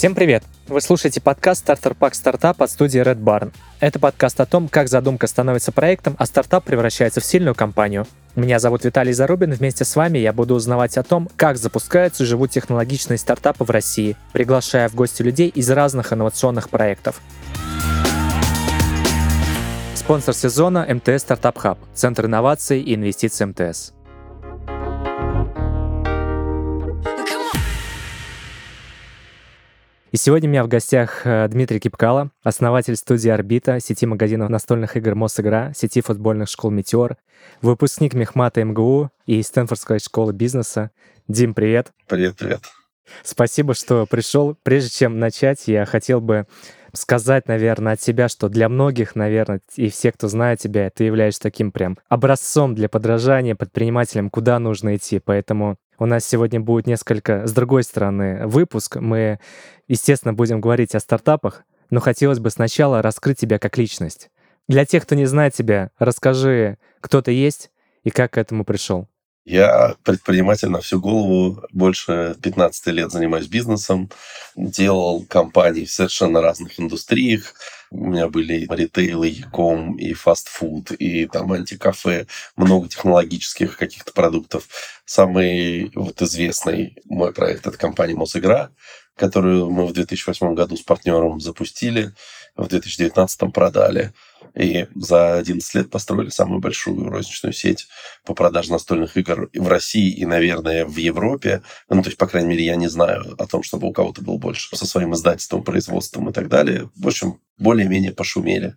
Всем привет! Вы слушаете подкаст «Стартер Пак Стартап» от студии Red Barn. Это подкаст о том, как задумка становится проектом, а стартап превращается в сильную компанию. Меня зовут Виталий Зарубин, вместе с вами я буду узнавать о том, как запускаются и живут технологичные стартапы в России, приглашая в гости людей из разных инновационных проектов. Спонсор сезона – МТС Стартап Хаб, Центр инноваций и инвестиций МТС. И сегодня у меня в гостях э, Дмитрий Кипкало, основатель студии «Орбита», сети магазинов настольных игр «Мосигра», сети футбольных школ «Метеор», выпускник Мехмата МГУ и Стэнфордской школы бизнеса. Дим, привет. Привет, привет. Спасибо, что пришел. Прежде чем начать, я хотел бы сказать, наверное, от себя, что для многих, наверное, и все, кто знает тебя, ты являешься таким прям образцом для подражания предпринимателям, куда нужно идти. Поэтому у нас сегодня будет несколько, с другой стороны, выпуск. Мы, естественно, будем говорить о стартапах, но хотелось бы сначала раскрыть тебя как личность. Для тех, кто не знает тебя, расскажи, кто ты есть и как к этому пришел. Я предприниматель на всю голову, больше 15 лет занимаюсь бизнесом, делал компании в совершенно разных индустриях. У меня были ритейл, и яком, и фастфуд, и там антикафе, много технологических каких-то продуктов. Самый вот известный мой проект – это компания «Мосигра», которую мы в 2008 году с партнером запустили, в 2019 продали. И за 11 лет построили самую большую розничную сеть по продаже настольных игр в России и, наверное, в Европе. Ну, то есть, по крайней мере, я не знаю о том, чтобы у кого-то был больше со своим издательством, производством и так далее. В общем, более-менее пошумели.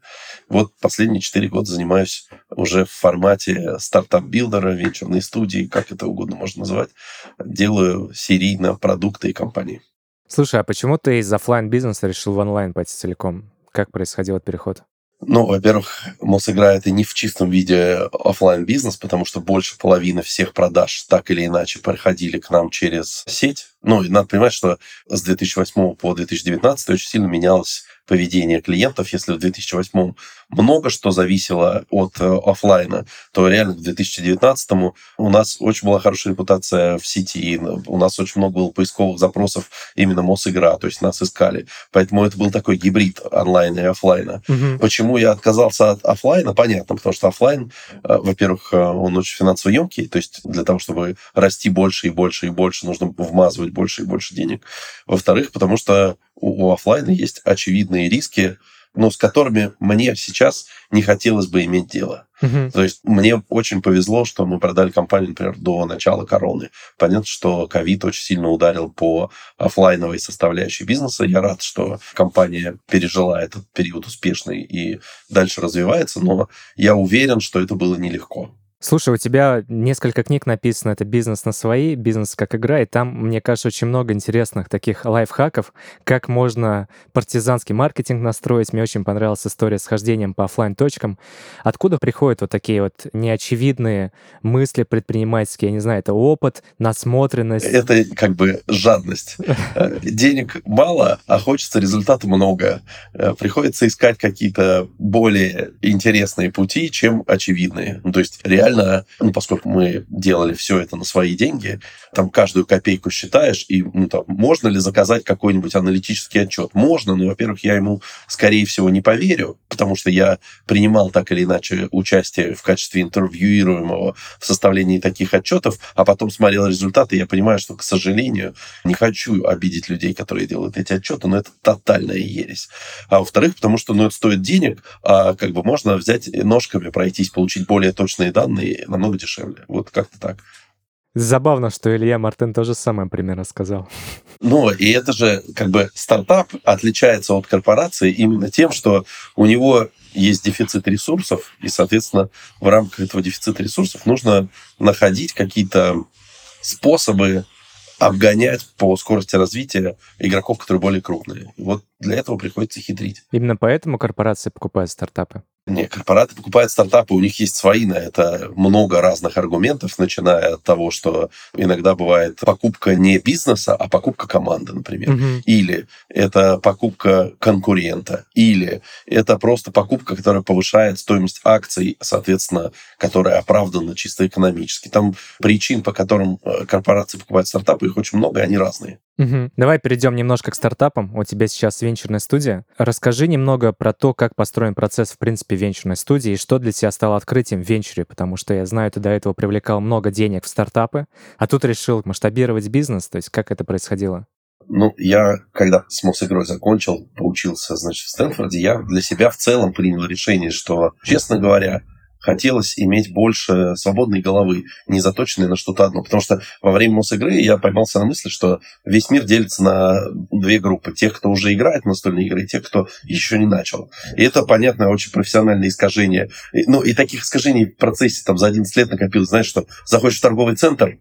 Вот последние 4 года занимаюсь уже в формате startup-builder а, венчурной студии, как это угодно можно назвать. Делаю серийно продукты и компании. Слушай, а почему ты из офлайн бизнеса решил в онлайн пойти целиком? Как происходил этот переход? Ну, во-первых, Мосигра это не в чистом виде офлайн бизнес потому что больше половины всех продаж так или иначе проходили к нам через сеть. Ну, и надо понимать, что с 2008 по 2019 очень сильно менялось поведение клиентов. Если в 2008 много что зависело от э, офлайна, то реально к 2019 у нас очень была хорошая репутация в сети, у нас очень много было поисковых запросов именно Мосигра, то есть нас искали. Поэтому это был такой гибрид онлайна и офлайна. Угу. Почему я отказался от офлайна? Понятно, потому что офлайн, э, во-первых, э, он очень финансово емкий, то есть для того, чтобы расти больше и больше и больше, нужно вмазывать больше и больше денег. Во-вторых, потому что у, у офлайна есть очевидные риски, но с которыми мне сейчас не хотелось бы иметь дело. Uh-huh. То есть мне очень повезло, что мы продали компанию, например, до начала короны. Понятно, что ковид очень сильно ударил по офлайновой составляющей бизнеса. Я рад, что компания пережила этот период успешный и дальше развивается, но я уверен, что это было нелегко. Слушай, у тебя несколько книг написано, это «Бизнес на свои», «Бизнес как игра», и там, мне кажется, очень много интересных таких лайфхаков, как можно партизанский маркетинг настроить. Мне очень понравилась история с хождением по офлайн точкам Откуда приходят вот такие вот неочевидные мысли предпринимательские? Я не знаю, это опыт, насмотренность? Это как бы жадность. Денег мало, а хочется результата много. Э, приходится искать какие-то более интересные пути, чем очевидные. То есть реально реально, ну, поскольку мы делали все это на свои деньги, там каждую копейку считаешь, и ну, там, можно ли заказать какой-нибудь аналитический отчет? Можно, но, во-первых, я ему, скорее всего, не поверю, потому что я принимал так или иначе участие в качестве интервьюируемого в составлении таких отчетов, а потом смотрел результаты, и я понимаю, что, к сожалению, не хочу обидеть людей, которые делают эти отчеты, но это тотальная ересь. А во-вторых, потому что ну, это стоит денег, а как бы можно взять ножками пройтись, получить более точные данные, и намного дешевле. Вот как-то так. Забавно, что Илья Мартин тоже самое примерно сказал. Ну, и это же как бы стартап отличается от корпорации именно тем, что у него есть дефицит ресурсов, и, соответственно, в рамках этого дефицита ресурсов нужно находить какие-то способы обгонять по скорости развития игроков, которые более крупные. Вот для этого приходится хитрить. Именно поэтому корпорации покупают стартапы? Не, корпораты покупают стартапы, у них есть свои на это много разных аргументов, начиная от того, что иногда бывает покупка не бизнеса, а покупка команды, например. Угу. Или это покупка конкурента. Или это просто покупка, которая повышает стоимость акций, соответственно, которая оправдана чисто экономически. Там причин, по которым э, корпорации покупают стартапы, их очень много, и они разные. Угу. Давай перейдем немножко к стартапам. У тебя сейчас венчурная студия. Расскажи немного про то, как построен процесс, в принципе, венчурной студии, и что для тебя стало открытием в венчуре, потому что я знаю, ты до этого привлекал много денег в стартапы, а тут решил масштабировать бизнес, то есть как это происходило? Ну, я, когда с Мосигрой закончил, поучился, значит, в Стэнфорде, я для себя в целом принял решение, что, честно говоря, хотелось иметь больше свободной головы, не заточенной на что-то одно. Потому что во время Мосигры я поймался на мысли, что весь мир делится на две группы. Тех, кто уже играет в настольные игры, и тех, кто еще не начал. И это, понятно, очень профессиональное искажение. Ну, и таких искажений в процессе там за 11 лет накопилось. Знаешь, что заходишь в торговый центр,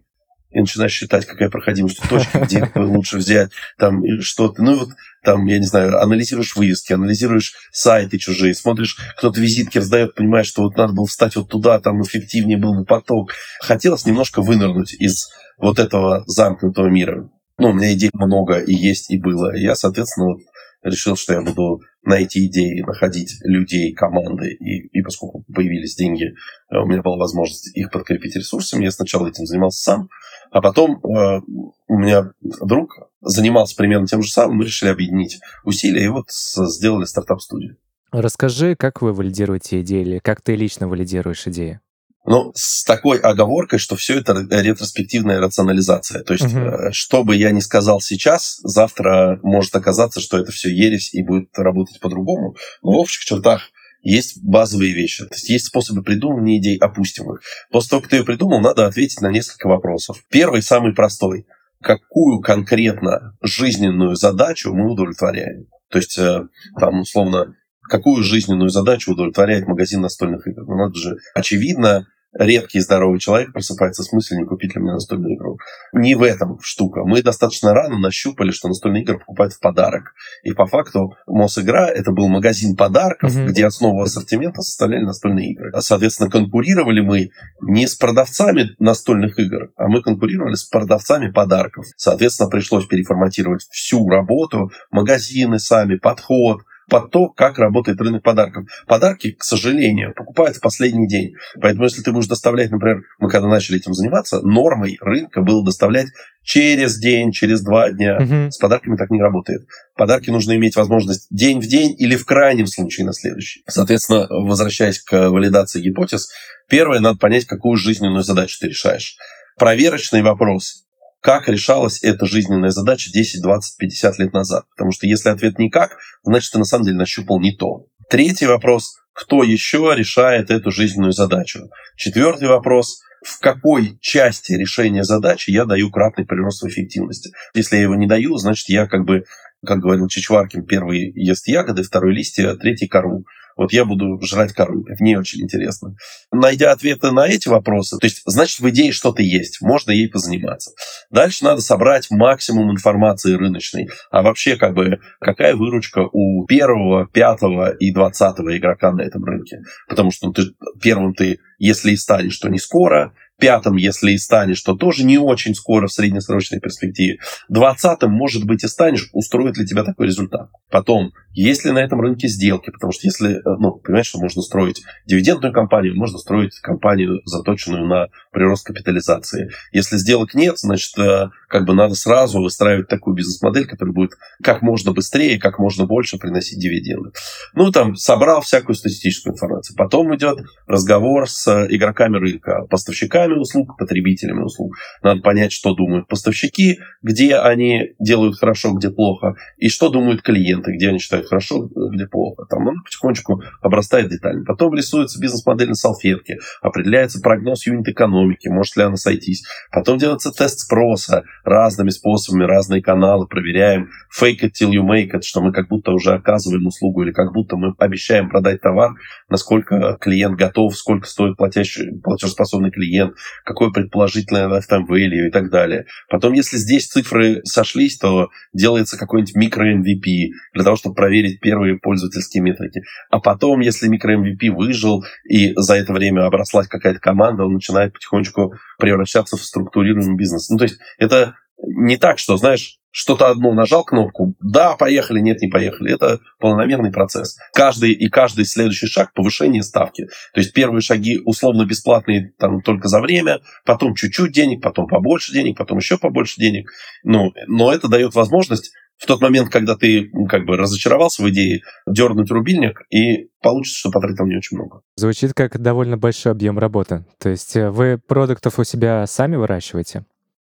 и начинаешь считать, какая проходимость точки, где лучше взять, там что-то. Ну, вот там, я не знаю, анализируешь вывески, анализируешь сайты чужие, смотришь, кто-то визитки раздает, понимаешь, что вот надо было встать вот туда, там эффективнее был бы поток. Хотелось немножко вынырнуть из вот этого замкнутого мира. Ну, у меня идей много и есть, и было. И я, соответственно, вот решил, что я буду на эти идеи находить людей, команды. И, и поскольку появились деньги, э, у меня была возможность их подкрепить ресурсами. Я сначала этим занимался сам, а потом э, у меня друг занимался примерно тем же самым. Мы решили объединить усилия и вот сделали стартап-студию. Расскажи, как вы валидируете идеи или как ты лично валидируешь идеи? Ну, с такой оговоркой, что все это ретроспективная рационализация. То есть, угу. что бы я ни сказал сейчас, завтра может оказаться, что это все ересь и будет работать по-другому. Но в общих чертах есть базовые вещи. То есть есть способы придумывания идей, опустим их. После того, как ты ее придумал, надо ответить на несколько вопросов. Первый, самый простой. Какую конкретно жизненную задачу мы удовлетворяем? То есть, э, там, условно, какую жизненную задачу удовлетворяет магазин настольных игр? Ну, надо же, очевидно, редкий здоровый человек просыпается с мыслью, не купить ли мне настольную игру. Не в этом штука. Мы достаточно рано нащупали, что настольные игры покупают в подарок. И по факту Мосигра это был магазин подарков, mm-hmm. где основу ассортимента составляли настольные игры. Соответственно, конкурировали мы не с продавцами настольных игр, а мы конкурировали с продавцами подарков. Соответственно, пришлось переформатировать всю работу, магазины сами, подход, под то, как работает рынок подарков. Подарки, к сожалению, покупают в последний день. Поэтому, если ты будешь доставлять, например, мы когда начали этим заниматься, нормой рынка было доставлять через день, через два дня. Угу. С подарками так не работает. Подарки нужно иметь возможность день в день или в крайнем случае на следующий. Соответственно, возвращаясь к валидации гипотез, первое, надо понять, какую жизненную задачу ты решаешь. Проверочный вопрос как решалась эта жизненная задача 10, 20, 50 лет назад. Потому что если ответ никак, значит, ты на самом деле нащупал не то. Третий вопрос – кто еще решает эту жизненную задачу? Четвертый вопрос – в какой части решения задачи я даю кратный прирост в эффективности. Если я его не даю, значит, я как бы, как говорил Чичваркин, первый ест ягоды, второй листья, третий кору вот я буду жрать кору. Это не очень интересно. Найдя ответы на эти вопросы, то есть, значит, в идее что-то есть, можно ей позаниматься. Дальше надо собрать максимум информации рыночной. А вообще, как бы, какая выручка у первого, пятого и двадцатого игрока на этом рынке? Потому что ну, ты, первым ты, если и станешь, то не скоро, пятым, если и станешь, то тоже не очень скоро в среднесрочной перспективе. Двадцатым, может быть, и станешь, устроит ли тебя такой результат. Потом, есть ли на этом рынке сделки, потому что если, э, ну, понимаешь, что можно строить дивидендную компанию, можно строить компанию, заточенную на прирост капитализации. Если сделок нет, значит, э, как бы надо сразу выстраивать такую бизнес-модель, которая будет как можно быстрее, как можно больше приносить дивиденды. Ну, там, собрал всякую статистическую информацию. Потом идет разговор с игроками рынка, поставщиками поставщиками услуг, потребителями услуг. Надо понять, что думают поставщики, где они делают хорошо, где плохо, и что думают клиенты, где они считают хорошо, где плохо. Там ну, потихонечку обрастает детально. Потом рисуется бизнес-модель на салфетке, определяется прогноз юнит-экономики, может ли она сойтись. Потом делается тест спроса разными способами, разные каналы, проверяем fake it till you make it, что мы как будто уже оказываем услугу или как будто мы обещаем продать товар, насколько клиент готов, сколько стоит платящий, платежеспособный клиент, какое предположительное lifetime value и так далее. Потом, если здесь цифры сошлись, то делается какой-нибудь микро-MVP для того, чтобы проверить первые пользовательские метрики. А потом, если микро-MVP выжил и за это время оброслась какая-то команда, он начинает потихонечку превращаться в структурируемый бизнес. Ну, то есть это не так, что, знаешь, что-то одно нажал кнопку, да, поехали, нет, не поехали. Это планомерный процесс. Каждый и каждый следующий шаг – повышение ставки. То есть первые шаги условно бесплатные там, только за время, потом чуть-чуть денег, потом побольше денег, потом еще побольше денег. Ну, но это дает возможность в тот момент, когда ты как бы разочаровался в идее, дернуть рубильник, и получится, что потратил не очень много. Звучит как довольно большой объем работы. То есть э, вы продуктов у себя сами выращиваете?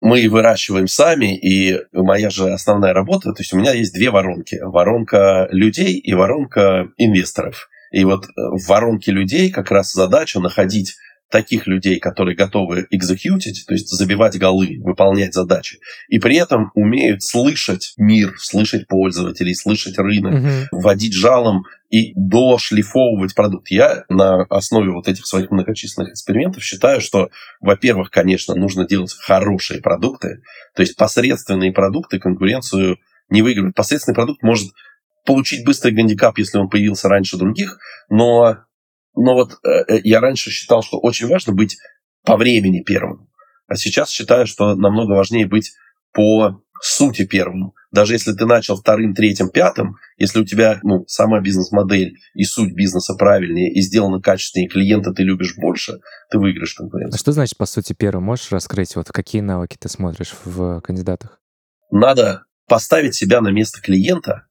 Мы выращиваем сами, и моя же основная работа, то есть у меня есть две воронки. Воронка людей и воронка инвесторов. И вот э, в воронке людей как раз задача находить таких людей, которые готовы экзекьютить, то есть забивать голы, выполнять задачи, и при этом умеют слышать мир, слышать пользователей, слышать рынок, угу. вводить жалом и дошлифовывать продукт. Я на основе вот этих своих многочисленных экспериментов считаю, что, во-первых, конечно, нужно делать хорошие продукты, то есть посредственные продукты конкуренцию не выигрывают. Посредственный продукт может получить быстрый гандикап, если он появился раньше других, но но вот э, э, я раньше считал, что очень важно быть по времени первым. А сейчас считаю, что намного важнее быть по сути первым. Даже если ты начал вторым, третьим, пятым, если у тебя ну, сама бизнес-модель и суть бизнеса правильнее и сделана качественнее, клиента ты любишь больше, ты выиграешь конкуренцию. А что значит по сути первым? Можешь раскрыть, вот какие навыки ты смотришь в кандидатах? Надо поставить себя на место клиента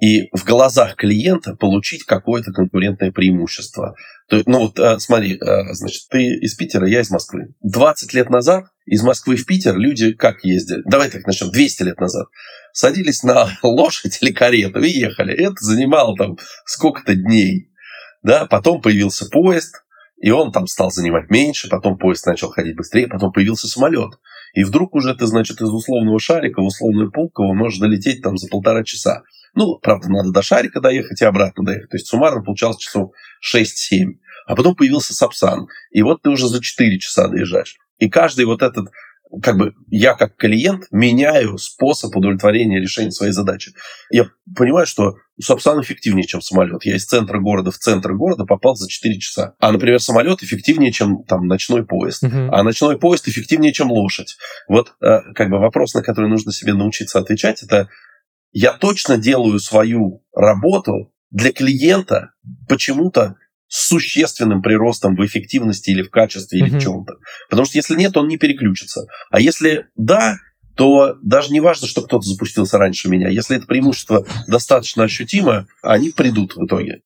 и в глазах клиента получить какое-то конкурентное преимущество. То, ну вот э, смотри, э, значит, ты из Питера, я из Москвы. 20 лет назад из Москвы в Питер люди как ездили? Давай так начнем, 200 лет назад. Садились на лошадь или карету и ехали. Это занимало там сколько-то дней. Да? Потом появился поезд, и он там стал занимать меньше, потом поезд начал ходить быстрее, потом появился самолет. И вдруг уже ты, значит, из условного шарика в условную Пулково можешь долететь там за полтора часа. Ну, правда, надо до Шарика доехать и обратно доехать. То есть суммарно получалось часов 6-7. А потом появился Сапсан. И вот ты уже за 4 часа доезжаешь. И каждый вот этот как бы я как клиент меняю способ удовлетворения решения своей задачи. Я понимаю, что Сапсан эффективнее, чем самолет. Я из центра города в центр города попал за 4 часа. А, например, самолет эффективнее, чем там ночной поезд. Uh-huh. А ночной поезд эффективнее, чем лошадь. Вот э, как бы вопрос, на который нужно себе научиться отвечать, это я точно делаю свою работу для клиента почему-то с существенным приростом в эффективности или в качестве или mm-hmm. в чем-то. Потому что если нет, он не переключится. А если да, то даже не важно, что кто-то запустился раньше меня. Если это преимущество достаточно ощутимо, они придут в итоге.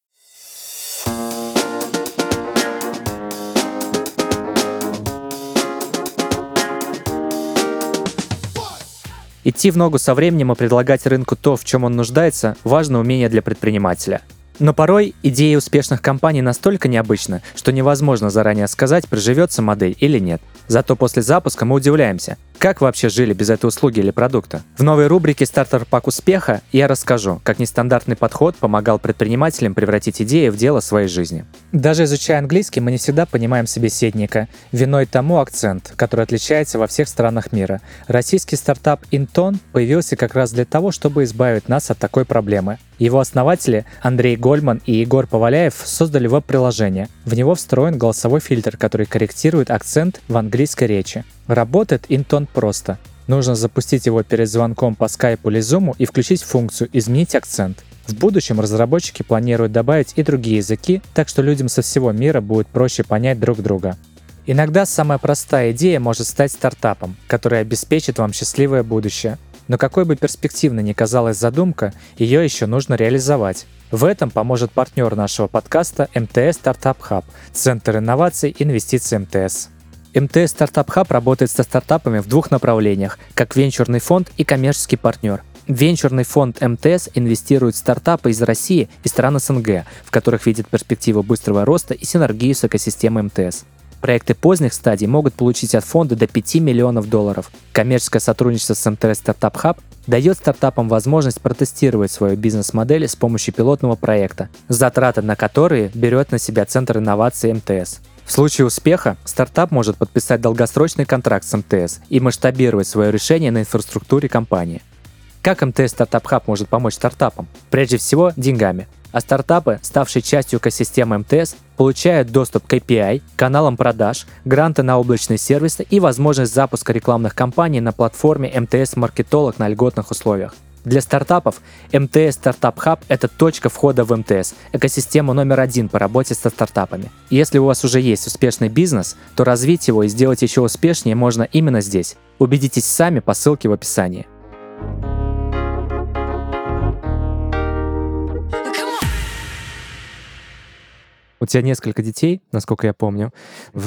Идти в ногу со временем и предлагать рынку то, в чем он нуждается, важно умение для предпринимателя. Но порой идеи успешных компаний настолько необычны, что невозможно заранее сказать, приживется модель или нет. Зато после запуска мы удивляемся, как вообще жили без этой услуги или продукта? В новой рубрике «Стартер пак успеха» я расскажу, как нестандартный подход помогал предпринимателям превратить идеи в дело своей жизни. Даже изучая английский, мы не всегда понимаем собеседника. Виной тому акцент, который отличается во всех странах мира. Российский стартап Inton появился как раз для того, чтобы избавить нас от такой проблемы. Его основатели Андрей Гольман и Егор Поваляев создали веб-приложение. В него встроен голосовой фильтр, который корректирует акцент в английской речи. Работает Интон просто. Нужно запустить его перед звонком по скайпу или зуму и включить функцию «Изменить акцент». В будущем разработчики планируют добавить и другие языки, так что людям со всего мира будет проще понять друг друга. Иногда самая простая идея может стать стартапом, который обеспечит вам счастливое будущее. Но какой бы перспективной ни казалась задумка, ее еще нужно реализовать. В этом поможет партнер нашего подкаста МТС Стартап Хаб, Центр инноваций и инвестиций МТС. МТС Стартап Хаб работает со стартапами в двух направлениях, как венчурный фонд и коммерческий партнер. Венчурный фонд МТС инвестирует в стартапы из России и стран СНГ, в которых видит перспективу быстрого роста и синергию с экосистемой МТС. Проекты поздних стадий могут получить от фонда до 5 миллионов долларов. Коммерческое сотрудничество с МТС Стартап Хаб дает стартапам возможность протестировать свою бизнес-модель с помощью пилотного проекта, затраты на которые берет на себя Центр инноваций МТС. В случае успеха стартап может подписать долгосрочный контракт с МТС и масштабировать свое решение на инфраструктуре компании. Как МТС Стартап Хаб может помочь стартапам? Прежде всего, деньгами. А стартапы, ставшие частью экосистемы МТС, получают доступ к API, каналам продаж, гранты на облачные сервисы и возможность запуска рекламных кампаний на платформе МТС Маркетолог на льготных условиях. Для стартапов МТС Стартап Хаб – это точка входа в МТС, экосистему номер один по работе со стартапами. Если у вас уже есть успешный бизнес, то развить его и сделать еще успешнее можно именно здесь. Убедитесь сами по ссылке в описании. У тебя несколько детей, насколько я помню,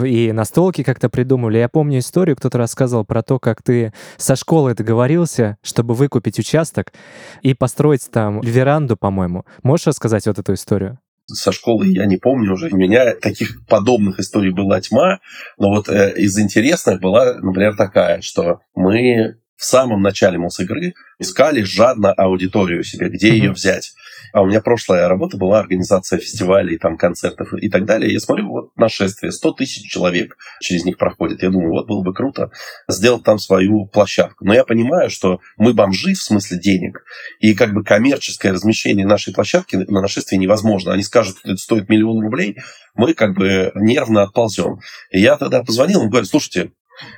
и настолки как-то придумали. Я помню историю, кто-то рассказывал про то, как ты со школы договорился, чтобы выкупить участок и построить там веранду, по-моему. Можешь рассказать вот эту историю? со школы я не помню уже. У меня таких подобных историй была тьма, но вот э, из интересных была, например, такая, что мы в самом начале Мосигры искали жадно аудиторию себе, где mm-hmm. ее взять. А у меня прошлая работа была организация фестивалей, там, концертов и так далее. Я смотрю, вот нашествие, 100 тысяч человек через них проходит. Я думаю, вот было бы круто сделать там свою площадку. Но я понимаю, что мы бомжи в смысле денег, и как бы коммерческое размещение нашей площадки на нашествие невозможно. Они скажут, что это стоит миллион рублей, мы как бы нервно отползем. И я тогда позвонил, он говорит, слушайте,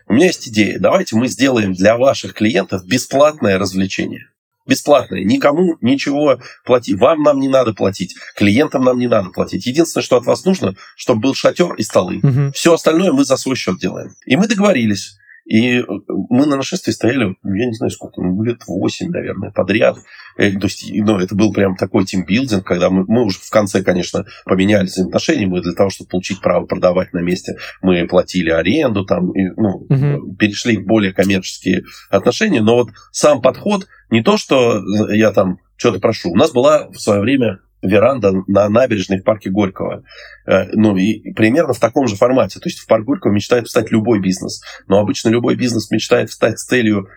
у меня есть идея, давайте мы сделаем для ваших клиентов бесплатное развлечение бесплатное. Никому ничего платить. Вам нам не надо платить. Клиентам нам не надо платить. Единственное, что от вас нужно, чтобы был шатер и столы. Угу. Все остальное мы за свой счет делаем. И мы договорились. И э, мы на нашествии стояли, я не знаю сколько, ну, лет 8, наверное, подряд. Э, то есть, ну, это был прям такой тимбилдинг, когда мы, мы уже в конце, конечно, поменяли взаимоотношения. Мы для того, чтобы получить право продавать на месте, мы платили аренду, там, и, ну, угу. перешли в более коммерческие отношения. Но вот сам подход, не то, что я там что-то прошу. У нас была в свое время веранда на набережной в парке Горького. Э, ну, и примерно в таком же формате. То есть в парк Горького мечтает встать любой бизнес. Но обычно любой бизнес мечтает встать с целью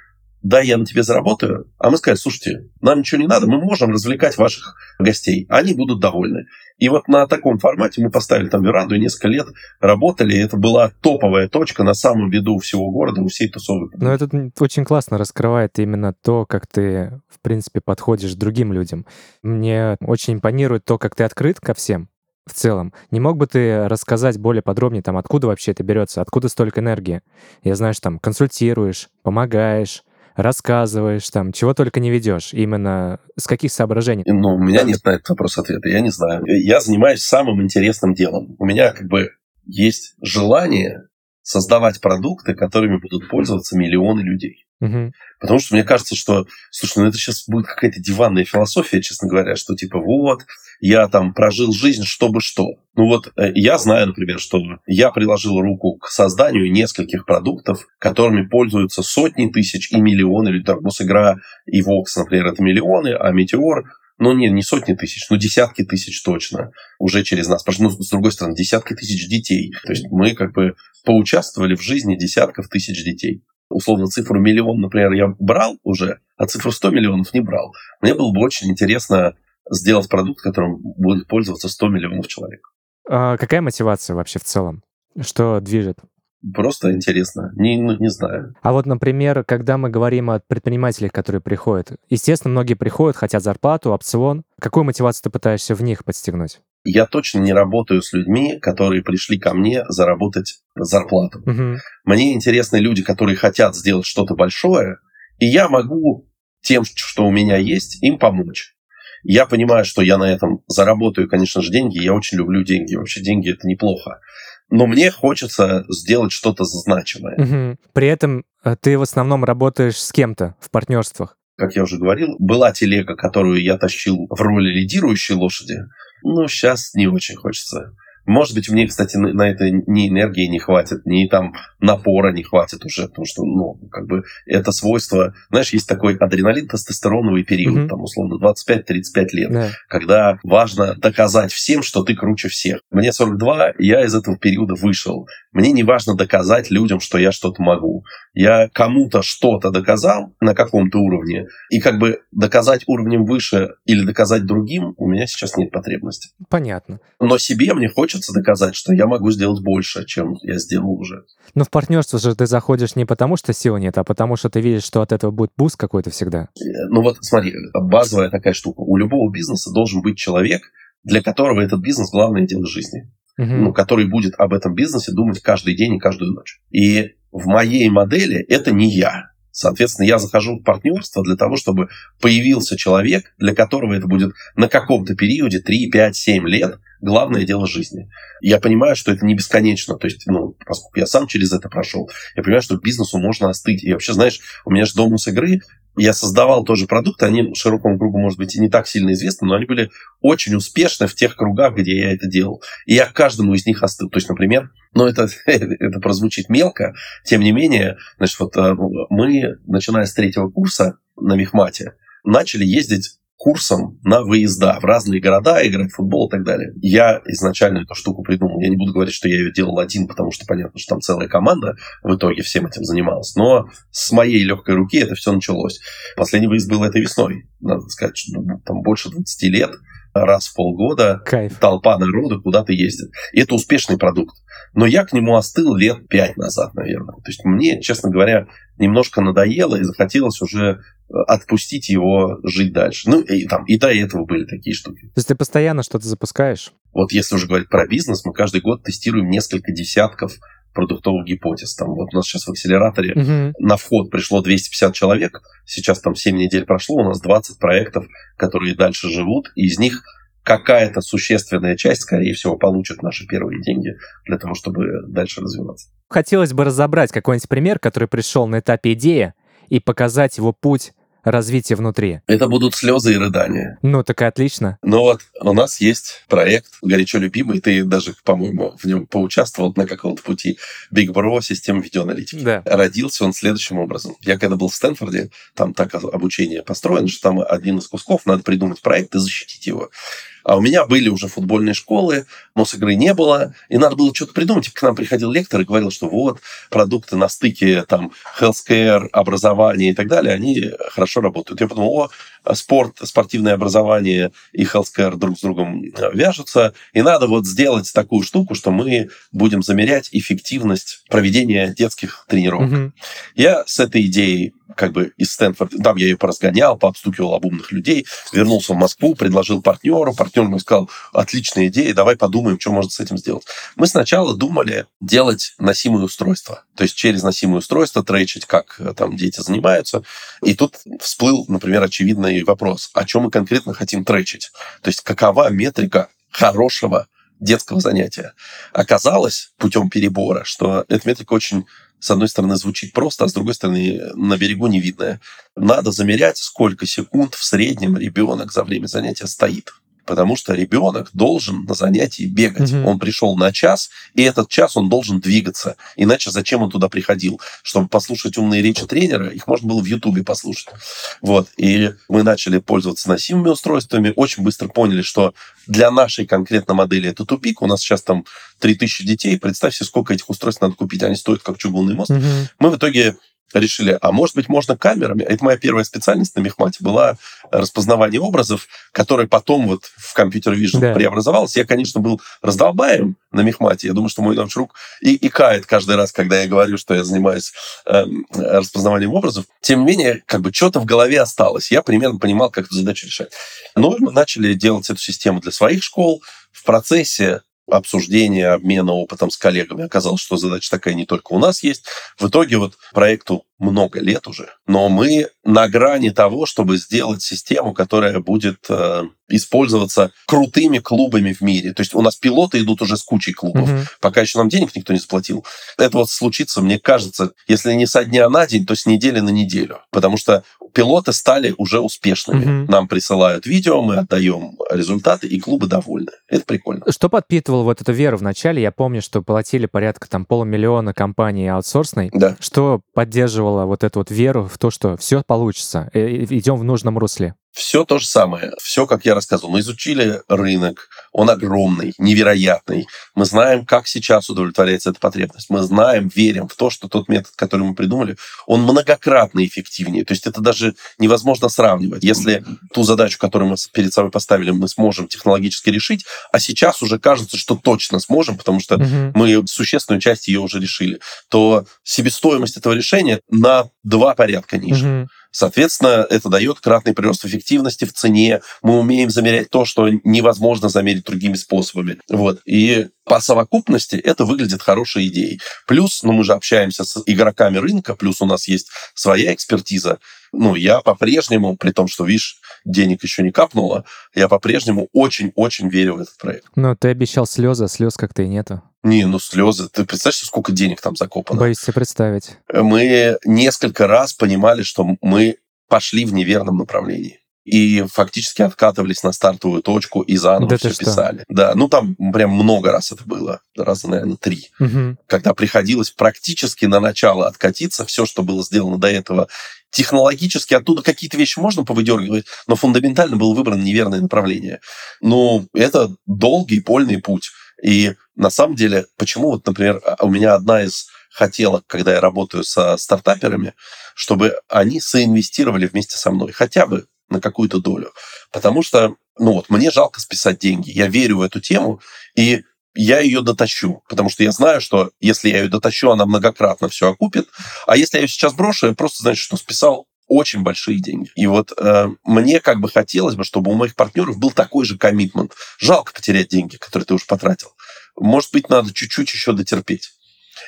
да, я на тебе заработаю, а мы сказали, слушайте, нам ничего не надо, мы можем развлекать ваших гостей, они будут довольны. И вот на таком формате мы поставили там веранду и несколько лет работали. И это была топовая точка на самом виду всего города, у всей тусовки. Ну, это очень классно раскрывает именно то, как ты, в принципе, подходишь другим людям. Мне очень импонирует то, как ты открыт ко всем в целом. Не мог бы ты рассказать более подробнее, там, откуда вообще это берется, откуда столько энергии? Я знаю, что там консультируешь, помогаешь, рассказываешь, там, чего только не ведешь. Именно с каких соображений? Ну, у меня нет на этот вопрос ответа, я не знаю. Я занимаюсь самым интересным делом. У меня как бы есть желание создавать продукты, которыми будут пользоваться миллионы людей. Угу. Потому что мне кажется, что, слушай, ну это сейчас будет какая-то диванная философия, честно говоря, что типа вот, я там прожил жизнь, чтобы что. Ну вот э, я знаю, например, что я приложил руку к созданию нескольких продуктов, которыми пользуются сотни тысяч и миллионы людей. Там, игра и Vox, например, это миллионы, а Meteor ну, не, не сотни тысяч, но десятки тысяч точно уже через нас. Ну, с другой стороны, десятки тысяч детей. То есть мы как бы поучаствовали в жизни десятков тысяч детей условно цифру миллион, например, я брал уже, а цифру 100 миллионов не брал. Мне было бы очень интересно сделать продукт, которым будет пользоваться 100 миллионов человек. А какая мотивация вообще в целом? Что движет? Просто интересно. Не, ну, не знаю. А вот, например, когда мы говорим о предпринимателях, которые приходят, естественно, многие приходят, хотят зарплату, опцион. Какую мотивацию ты пытаешься в них подстегнуть? Я точно не работаю с людьми, которые пришли ко мне заработать зарплату. Угу. Мне интересны люди, которые хотят сделать что-то большое, и я могу тем, что у меня есть, им помочь. Я понимаю, что я на этом заработаю, конечно же, деньги. Я очень люблю деньги. Вообще деньги это неплохо но мне хочется сделать что-то значимое. Угу. При этом э, ты в основном работаешь с кем-то в партнерствах. Как я уже говорил, была телега, которую я тащил в роли лидирующей лошади, но сейчас не очень хочется. Может быть, мне, кстати, на это ни энергии не хватит, ни там напора не хватит уже, потому что, ну, как бы это свойство, знаешь, есть такой адреналин-тестостероновый период, mm-hmm. там, условно, 25-35 лет, yeah. когда важно доказать всем, что ты круче всех. Мне 42, я из этого периода вышел. Мне не важно доказать людям, что я что-то могу. Я кому-то что-то доказал на каком-то уровне, и как бы доказать уровнем выше или доказать другим у меня сейчас нет потребности. Понятно. Но себе мне хочется доказать, что я могу сделать больше, чем я сделал уже. Но в партнерство же ты заходишь не потому, что сил нет, а потому, что ты видишь, что от этого будет буст какой-то всегда. Ну вот смотри, базовая такая штука. У любого бизнеса должен быть человек, для которого этот бизнес главное дело жизни. Мгм. Ну, который будет об этом бизнесе думать каждый день и каждую ночь. И в моей модели это не я. Соответственно, я захожу в партнерство для того, чтобы появился человек, для которого это будет на каком-то периоде 3, 5, 7 лет главное дело жизни. Я понимаю, что это не бесконечно. То есть, ну, поскольку я сам через это прошел, я понимаю, что бизнесу можно остыть. И вообще, знаешь, у меня же Домус игры, я создавал тоже продукты, они широкому кругу, может быть, и не так сильно известны, но они были очень успешны в тех кругах, где я это делал. И я к каждому из них остыл. То есть, например, ну, это, это прозвучит мелко, тем не менее, значит, вот э, мы, начиная с третьего курса на Мехмате, начали ездить курсом на выезда в разные города, играть в футбол и так далее. Я изначально эту штуку придумал. Я не буду говорить, что я ее делал один, потому что понятно, что там целая команда в итоге всем этим занималась. Но с моей легкой руки это все началось. Последний выезд был этой весной. Надо сказать, что ну, там больше 20 лет раз в полгода Кайф. толпа народу куда-то ездит. И это успешный продукт. Но я к нему остыл лет пять назад, наверное. То есть мне, честно говоря, немножко надоело и захотелось уже э, отпустить его жить дальше. Ну, и, там, и до этого были такие штуки. То есть ты постоянно что-то запускаешь? Вот если уже говорить про бизнес, мы каждый год тестируем несколько десятков продуктовых гипотез. Там вот у нас сейчас в акселераторе Мгм. на вход пришло 250 человек, сейчас там 7 недель прошло, у нас 20 проектов, которые дальше живут, и из них какая-то существенная часть, скорее всего, получит наши первые деньги для того, чтобы дальше развиваться. Хотелось бы разобрать какой-нибудь пример, который пришел на этапе идеи, и показать его путь развития внутри. Это будут слезы и рыдания. Ну, так и отлично. Но вот у нас есть проект горячо любимый, ты даже, по-моему, в нем поучаствовал на каком-то пути, Big Bro, система видеоаналитики. Да. Родился он следующим образом. Я когда был в Стэнфорде, там так обучение построено, что там один из кусков, надо придумать проект и защитить его. А у меня были уже футбольные школы, Мосигры не было, и надо было что-то придумать. И к нам приходил лектор и говорил, что вот, продукты на стыке там healthcare, образование и так далее, они хорошо работают. Я подумал, о, спорт, спортивное образование и healthcare друг с другом э, вяжутся, и надо вот сделать такую штуку, что мы будем замерять эффективность проведения детских тренировок. Мгм. Я с этой идеей как бы из Стэнфорда, там я ее поразгонял, пообстукивал об умных людей, вернулся в Москву, предложил партнеру, партнер мне сказал, отличная идея, давай подумаем, что можно с этим сделать. Мы сначала думали делать носимые устройства, то есть через носимые устройства тречить, как э, там дети занимаются, и тут всплыл, например, очевидный вопрос, о чем мы конкретно хотим тречить, то есть какова метрика хорошего детского занятия. Оказалось путем перебора, что эта метрика очень с одной стороны, звучит просто, а с другой стороны, на берегу невидная. Надо замерять, сколько секунд в среднем ребенок за время занятия стоит. Потому что ребенок должен на занятии бегать. Мгм. Он пришел на час, и этот час он должен двигаться. Иначе зачем он туда приходил? Чтобы послушать умные речи тренера, их можно было в Ютубе послушать. Вот. И мы начали пользоваться носимыми устройствами, очень быстро поняли, что для нашей конкретно модели это тупик. У нас сейчас там 3000 детей. Представь себе, сколько этих устройств надо купить. Они стоят как чугунный мост. Мгм. Мы в итоге решили, а может быть, можно камерами? Это моя первая специальность на Мехмате была распознавание образов, которое потом вот в компьютер Vision Да. преобразовалось. Я, конечно, был раздолбаем на Мехмате. Я думаю, что мой наш рук и, и кает каждый раз, когда я говорю, что я занимаюсь эм, распознаванием образов. Тем не менее, как бы что-то в голове осталось. Я примерно понимал, как эту задачу решать. Но мы начали делать эту систему для своих школ. В процессе обсуждения, обмена опытом с коллегами оказалось, что задача такая не только у нас есть. В итоге вот проекту много лет уже, но мы на грани того, чтобы сделать систему, которая будет э, использоваться крутыми клубами в мире. То есть у нас пилоты идут уже с кучей клубов, Мгм. пока еще нам денег никто не заплатил. Это вот случится, мне кажется, если не со дня на день, то с недели на неделю. Потому что пилоты стали уже успешными. Мгм. Нам присылают видео, мы отдаем результаты, и клубы довольны. Это прикольно. Что подпитывало вот эту веру в начале? Я помню, что платили порядка там полумиллиона компании аутсорсной. Да. Что поддерживало вот эту вот веру в то, что все получится, э, идем в нужном русле? Все то же самое. Все, как я рассказывал. Мы изучили рынок. Он огромный, невероятный. Мы знаем, как сейчас удовлетворяется эта потребность. Мы знаем, верим в то, что тот метод, который мы придумали, он многократно эффективнее. То есть это даже невозможно сравнивать. Если ту задачу, которую мы перед собой поставили, мы сможем технологически решить, а сейчас уже кажется, что точно сможем, потому что Мгм. мы существенную часть ее уже решили, то себестоимость этого решения на два порядка ниже. Мгм. Соответственно, это дает кратный прирост эффективности в цене. Мы умеем замерять то, что невозможно замерить другими способами. Вот. И по совокупности это выглядит хорошей идеей. Плюс, ну, мы же общаемся с игроками рынка, плюс у нас есть своя экспертиза. Ну, я по-прежнему, при том, что, видишь, денег еще не капнуло, я по-прежнему очень-очень верю в этот проект. Но ты обещал слезы, а слез как-то и нету. Не, ну слезы. Ты представляешь, сколько денег там закопано? Боюсь себе представить. Мы несколько раз понимали, что мы пошли в неверном направлении и фактически откатывались на стартовую точку и заново да все писали. Да, ну там прям много раз это было, раза, наверное, три. Угу. Когда приходилось практически на начало откатиться, все, что было сделано до этого, технологически оттуда какие-то вещи можно повыдергивать, но фундаментально было выбрано неверное направление. Ну, это долгий, польный путь. И на самом деле, почему вот, например, а, у меня одна из хотелок, когда я работаю со стартаперами, чтобы они соинвестировали вместе со мной хотя бы на какую-то долю. Потому что, ну вот, мне жалко списать деньги. Я верю в эту тему, и я ее дотащу, потому что я знаю, что если я ее дотащу, она многократно все окупит. А если я ее сейчас брошу, я просто, значит, что списал очень большие деньги. И вот э, мне как бы хотелось бы, чтобы у моих партнеров был такой же коммитмент. Жалко потерять деньги, которые ты уже потратил. Может быть, надо чуть-чуть еще дотерпеть.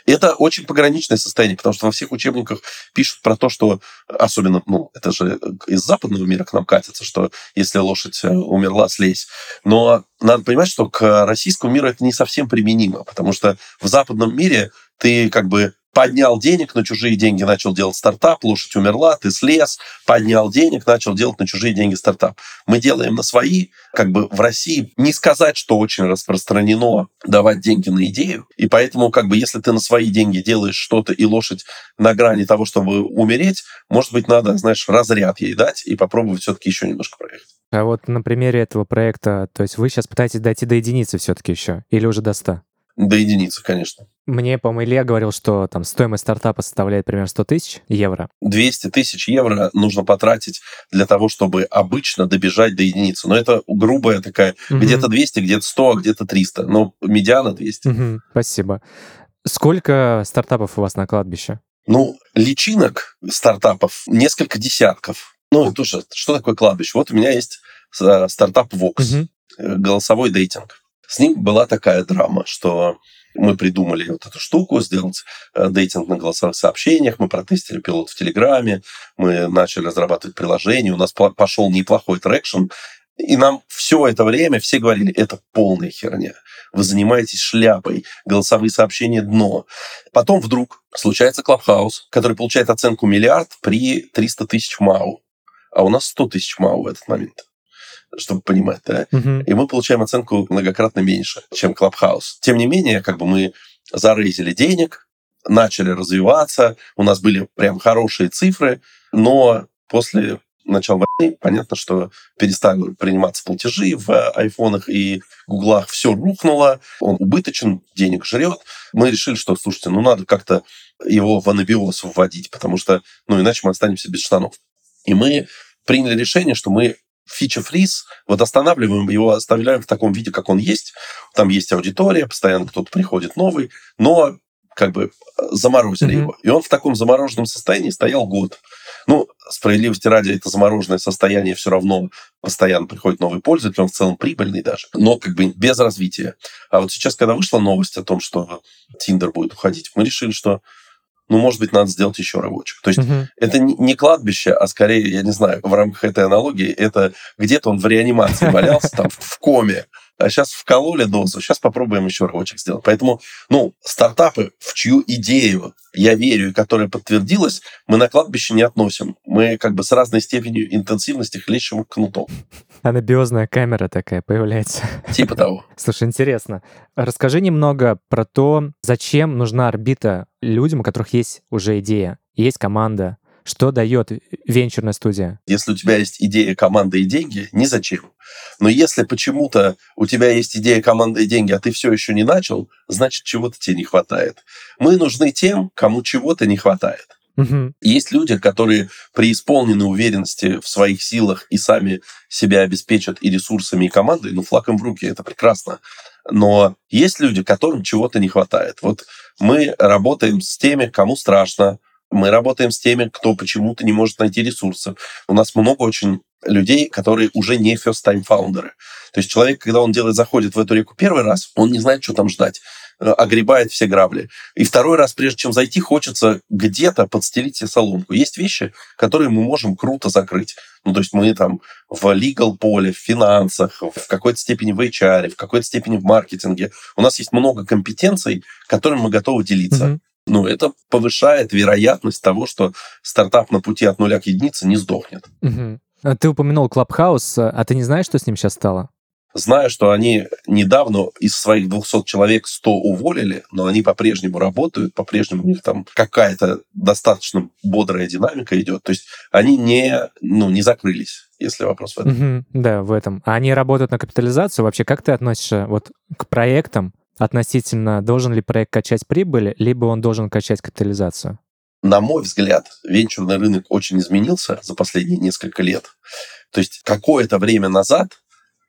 Это очень пограничное состояние, потому что во всех учебниках пишут про то, что особенно, ну, это же из западного мира к нам катится, что если лошадь э, умерла, слезь. Но надо понимать, что к российскому миру это не совсем применимо, потому что в западном мире ты как бы поднял денег на чужие деньги, начал делать стартап, лошадь умерла, ты слез, поднял денег, начал делать на чужие деньги стартап. Мы делаем на свои, как бы в России не сказать, что очень распространено давать деньги на идею, и поэтому как бы если ты на свои деньги делаешь что-то, и лошадь на грани того, чтобы умереть, может быть, надо, знаешь, разряд ей дать и попробовать все-таки еще немножко проехать. А вот на примере этого проекта, то есть вы сейчас пытаетесь дойти до единицы все-таки еще, или уже до 100? До единицы, конечно. Мне, по-моему, Илья говорил, что там стоимость стартапа составляет примерно 100 тысяч евро. 200 тысяч евро нужно потратить для того, чтобы обычно добежать до единицы. Но это грубая такая, угу. где-то 200, где-то 100, а где-то 300. Но медиана 200. Угу, спасибо. Сколько стартапов у вас на кладбище? Ну, личинок стартапов несколько десятков. Ну, тоже, что такое кладбище? Вот у меня есть э, стартап Vox, угу. голосовой дейтинг. С ним была такая драма, что мы придумали вот эту штуку, сделать э, dating на голосовых сообщениях, мы протестили пилот в Телеграме, мы начали разрабатывать приложение, у нас пошел неплохой traction, и нам все это время все говорили, это полная херня. Вы занимаетесь шляпой, голосовые сообщения – дно. Потом вдруг случается Clubhouse, который получает оценку миллиард при 300 тысяч MAU. А у нас 100 тысяч MAU в этот момент чтобы понимать, да, угу. и мы получаем оценку многократно меньше, чем Clubhouse. Тем не менее, как бы мы зарейзили денег, начали развиваться, у нас были прям хорошие цифры, но после начала войны понятно, что перестали приниматься платежи в айфонах и гуглах, все рухнуло, он убыточен, денег жрет. Мы решили, что, слушайте, ну надо как-то его в анабиоз вводить, потому что, ну иначе мы останемся без штанов. И мы приняли решение, что мы фича фриз, вот останавливаем его, оставляем в таком виде, как он есть. Там есть аудитория, постоянно кто-то приходит новый, но как бы э, заморозили mm-hmm. его. И он в таком замороженном состоянии стоял год. Ну, справедливости ради, это замороженное состояние все равно постоянно приходит новый пользователь, он в целом прибыльный даже, но как бы без развития. А вот сейчас, когда вышла новость о том, что Тиндер будет уходить, мы решили, что ну, может быть, надо сделать еще рабочих. То есть угу. это не кладбище, а скорее, я не знаю, в рамках этой аналогии, это где-то он в реанимации валялся, там, в коме, а сейчас вкололи дозу, сейчас попробуем еще рабочих сделать. Поэтому, ну, стартапы, в чью идею я верю и которая подтвердилась, мы на кладбище не относим. Мы как бы с разной степенью интенсивности хлещем кнутом. Анабиозная камера такая появляется. Типа того. Слушай, интересно. Расскажи немного про то, зачем нужна орбита людям, у которых есть уже идея, есть команда, что дает венчурная студия? Если у тебя есть идея, команда и деньги, ни зачем. Но если почему-то у тебя есть идея, команда и деньги, а ты все еще не начал, значит, чего-то тебе не хватает. Мы нужны тем, кому чего-то не хватает. Угу. Есть люди, которые преисполнены уверенности в своих силах и сами себя обеспечат и ресурсами, и командой, ну, флаком в руки, это прекрасно. Но есть люди, которым чего-то не хватает. Вот мы работаем с теми, кому страшно, Мы работаем с теми, кто почему-то не может найти ресурсы. У нас много очень людей, которые уже не first-time фаундеры. То есть человек, когда он делает, заходит в эту реку первый раз, он не знает, что там ждать э, огребает все грабли. И второй раз, прежде чем зайти, хочется где-то подстелить себе соломку. Есть вещи, которые мы можем круто закрыть. Ну, то есть мы там в legal поле, в финансах, в какой-то степени в HR, в какой-то степени в маркетинге. У нас есть много компетенций, которыми мы готовы делиться. Mm-hmm. Ну, это повышает вероятность того, что стартап на пути от нуля к единице не сдохнет. Угу. Ты упомянул Клабхаус, а ты не знаешь, что с ним сейчас стало? Знаю, что они недавно из своих 200 человек 100 уволили, но они по-прежнему работают, по-прежнему у них там какая-то достаточно бодрая динамика идет. То есть они не, ну, не закрылись, если вопрос в этом. Угу, да, в этом. А они работают на капитализацию. Вообще, как ты относишься вот к проектам относительно, должен ли проект качать прибыль, либо он должен качать капитализацию? На мой взгляд, венчурный рынок очень изменился за последние несколько лет. То есть какое-то время назад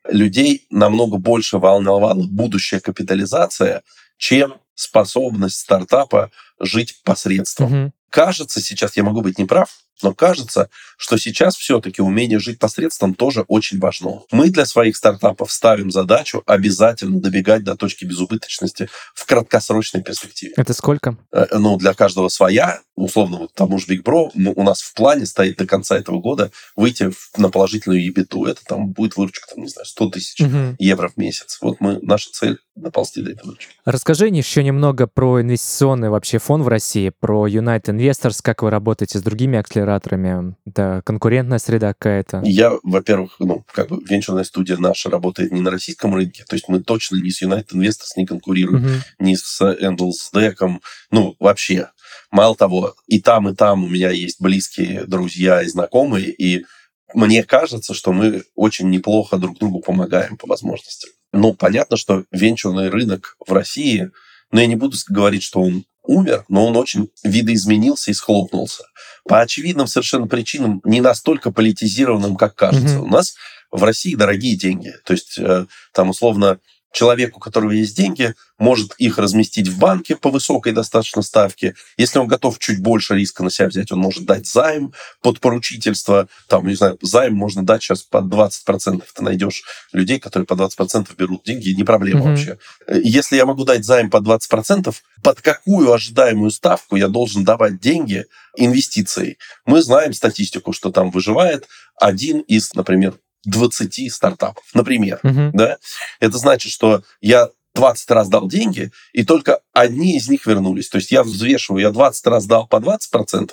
людей намного больше волновала будущая капитализация, чем способность стартапа жить посредством. Угу. Кажется, сейчас я могу быть неправ, но кажется, что сейчас все-таки умение жить посредством тоже очень важно. Мы для своих стартапов ставим задачу обязательно добегать до точки безубыточности в краткосрочной перспективе. Это сколько? Э, ну, для каждого своя. Условно, вот тому же Big Bro у нас в плане стоит до конца этого года выйти на положительную ебиту. Это там будет выручка, там, не знаю, 100 тысяч угу. евро в месяц. Вот мы, наша цель доползти до этого. Расскажи еще немного про инвестиционный вообще фонд в России, про United Investors, как вы работаете с другими акселераторами, это конкурентная среда какая-то? Я, во-первых, ну, как бы венчурная студия наша работает не на российском рынке, то есть мы точно не с United Investors не конкурируем, угу. ни с Endless Deck, ну, вообще. Мало того, и там, и там у меня есть близкие друзья и знакомые, и мне кажется, что мы очень неплохо друг другу помогаем по возможности. Ну, понятно, что венчурный рынок в России, но я не буду говорить, что он умер, но он очень видоизменился и схлопнулся. По очевидным совершенно причинам, не настолько политизированным, как кажется. Mm-hmm. У нас в России дорогие деньги. То есть э, там условно человек, у которого есть деньги, может их разместить в банке по высокой достаточно ставке. Если он готов чуть больше риска на себя взять, он может дать займ под поручительство. Там, не знаю, займ можно дать сейчас под 20%. Ты найдешь людей, которые по 20% берут деньги, не проблема mm-hmm. вообще. Если я могу дать займ под 20%, под какую ожидаемую ставку я должен давать деньги инвестицией? Мы знаем статистику, что там выживает один из, например, 20 стартапов, например. Uh-huh. Да? Это значит, что я 20 раз дал деньги, и только одни из них вернулись. То есть я взвешиваю, я 20 раз дал по 20%,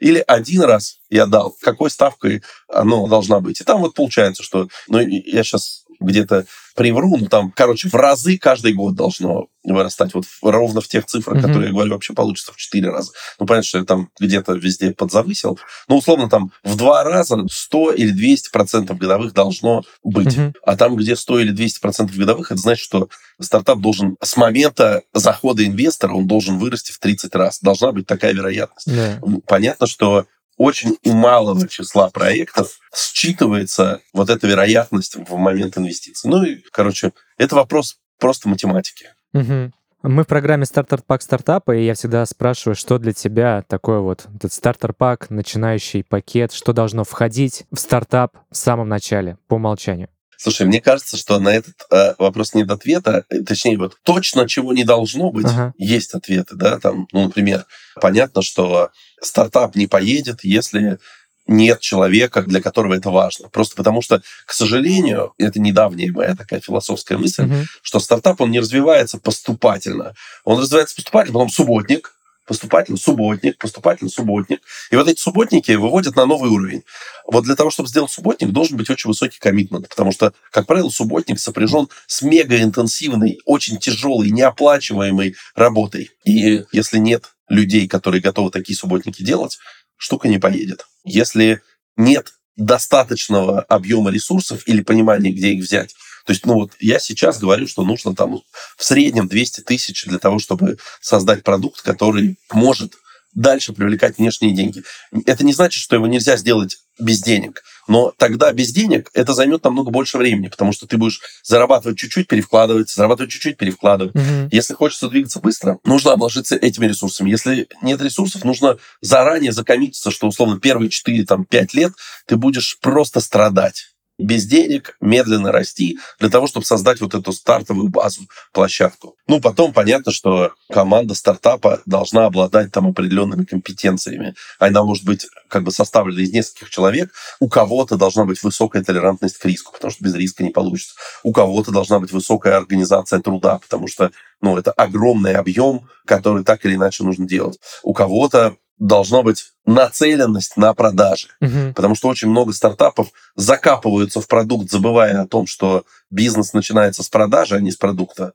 или один раз я дал, какой ставкой оно должна быть. И там вот получается, что... Ну, я сейчас где-то привру, ну там, короче, в разы каждый год должно вырастать. Вот ровно в тех цифрах, mm-hmm. которые я говорю, вообще получится в 4 раза. Ну, понятно, что я там где-то везде подзавысил. Ну, условно, там в два раза 100 или 200 процентов годовых должно быть. Mm-hmm. А там, где 100 или 200 процентов годовых, это значит, что стартап должен с момента захода инвестора, он должен вырасти в 30 раз. Должна быть такая вероятность. Yeah. Понятно, что очень у малого числа проектов считывается вот эта вероятность в момент инвестиций. Ну и, короче, это вопрос просто математики. Угу. Мы в программе Стартер Пак стартапа, и я всегда спрашиваю, что для тебя такой вот этот стартер пак, начинающий пакет, что должно входить в стартап в самом начале по умолчанию. Слушай, мне кажется, что на этот э, вопрос нет ответа. Э, точнее, вот точно чего не должно быть, ага. есть ответы, да, там, ну, например, понятно, что стартап не поедет, если нет человека, для которого это важно. Просто потому что, к сожалению, это недавняя моя такая философская мысль, uh-huh. что стартап, он не развивается поступательно. Он развивается поступательно, потом субботник, поступательно субботник, поступательно субботник. И вот эти субботники выводят на новый уровень. Вот для того, чтобы сделать субботник, должен быть очень высокий коммитмент, потому что, как правило, субботник сопряжен с мегаинтенсивной, очень тяжелой, неоплачиваемой работой. И если нет людей, которые готовы такие субботники делать, штука не поедет. Если нет достаточного объема ресурсов или понимания, где их взять, то есть, ну вот я сейчас говорю, что нужно там в среднем 200 тысяч для того, чтобы создать продукт, который может дальше привлекать внешние деньги. Это не значит, что его нельзя сделать без денег. Но тогда без денег это займет намного больше времени, потому что ты будешь зарабатывать чуть-чуть, перевкладывать, зарабатывать чуть-чуть, перевкладывать. Мгм. Если хочется двигаться быстро, нужно обложиться этими ресурсами. Если нет ресурсов, нужно заранее закоммититься, что условно первые 4-5 лет ты будешь просто страдать без денег, медленно расти, для того, чтобы создать вот эту стартовую базу, площадку. Ну, потом понятно, что команда стартапа должна обладать там определенными компетенциями. Она может быть как бы составлена из нескольких человек. У кого-то должна быть высокая толерантность к риску, потому что без риска не получится. У кого-то должна быть высокая организация труда, потому что ну, это огромный объем, который так или иначе нужно делать. У кого-то должна быть нацеленность на продажи. Мгм. Потому что очень много стартапов закапываются в продукт, забывая о том, что бизнес начинается с продажи, а не с продукта.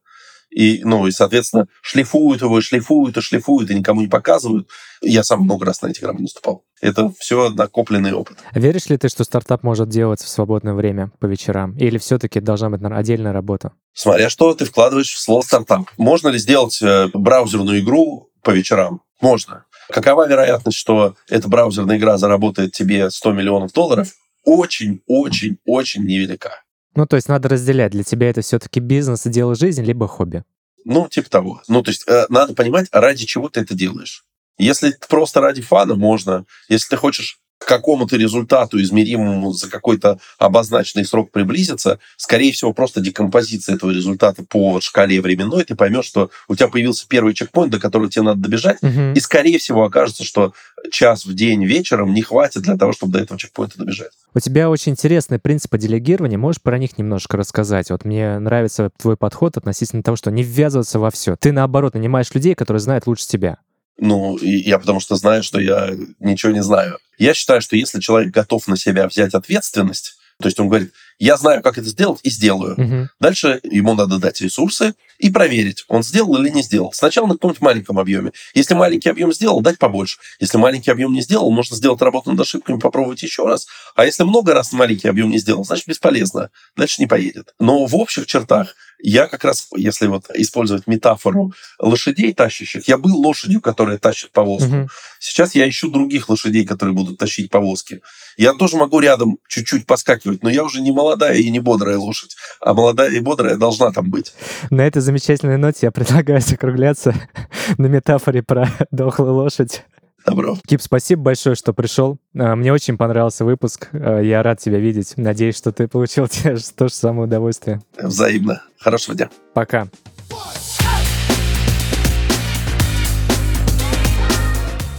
И, ну, и, соответственно, шлифуют его, и шлифуют, и шлифуют, и никому не показывают. Я сам много раз на этих граммах наступал. Это все накопленный опыт. Веришь ли ты, что стартап может делать в свободное время по вечерам? Или все-таки должна быть отдельная работа? Смотря что ты вкладываешь в слово стартап. Можно ли сделать э, браузерную игру по вечерам? Можно. Какова вероятность, что эта браузерная игра заработает тебе 100 миллионов долларов? Очень-очень-очень невелика. Ну, то есть надо разделять. Для тебя это все-таки бизнес и дело жизни, либо хобби. Ну, типа того. Ну, то есть э, надо понимать, ради чего ты это делаешь. Если просто ради фана, можно. Если ты хочешь к какому-то результату, измеримому за какой-то обозначенный срок приблизиться, скорее всего, просто декомпозиция этого результата по шкале временной, ты поймешь, что у тебя появился первый чекпоинт, до которого тебе надо добежать, Мгм. и, скорее всего, окажется, что час в день вечером не хватит для того, чтобы до этого чекпоинта добежать. У тебя очень интересные принципы делегирования. Можешь про них немножко рассказать? Вот мне нравится твой подход относительно того, что не ввязываться во все. Ты, наоборот, нанимаешь людей, которые знают лучше тебя. Ну, и я потому что знаю, что я ничего не знаю. Я считаю, что если человек готов на себя взять ответственность, то есть он говорит, я знаю, как это сделать, и сделаю. Мгм. Дальше ему надо дать ресурсы и проверить, он сделал или не сделал. Сначала на каком-нибудь маленьком объеме. Если маленький объем сделал, дать побольше. Если маленький объем не сделал, можно сделать работу над ошибками, попробовать еще раз. А если много раз маленький объем не сделал, значит бесполезно. Дальше не поедет. Но в общих чертах я как раз, если вот использовать метафору лошадей тащащих, я был лошадью, которая тащит повозку. Мгм. Сейчас я ищу других лошадей, которые будут тащить повозки. Я тоже могу рядом чуть-чуть поскакивать, но я уже не молодая и не бодрая лошадь, а молодая и бодрая должна там быть. На этой замечательной ноте я предлагаю закругляться на метафоре про дохлую лошадь. Добро. Кип, спасибо большое, что пришел. А, Мне очень понравился выпуск. А, Я рад тебя видеть. Надеюсь, что ты получил те же- то же самое удовольствие. Взаимно. Хорошего дня. Пока.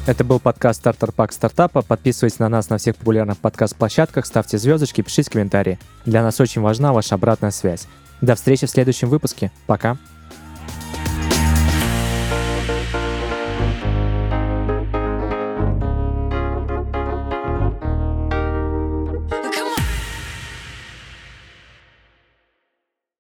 Это был подкаст «Стартер Пак Стартапа». Подписывайтесь на нас на всех популярных подкаст-площадках, ставьте звездочки, пишите комментарии. Для нас очень важна ваша обратная связь. До встречи в следующем выпуске. Пока.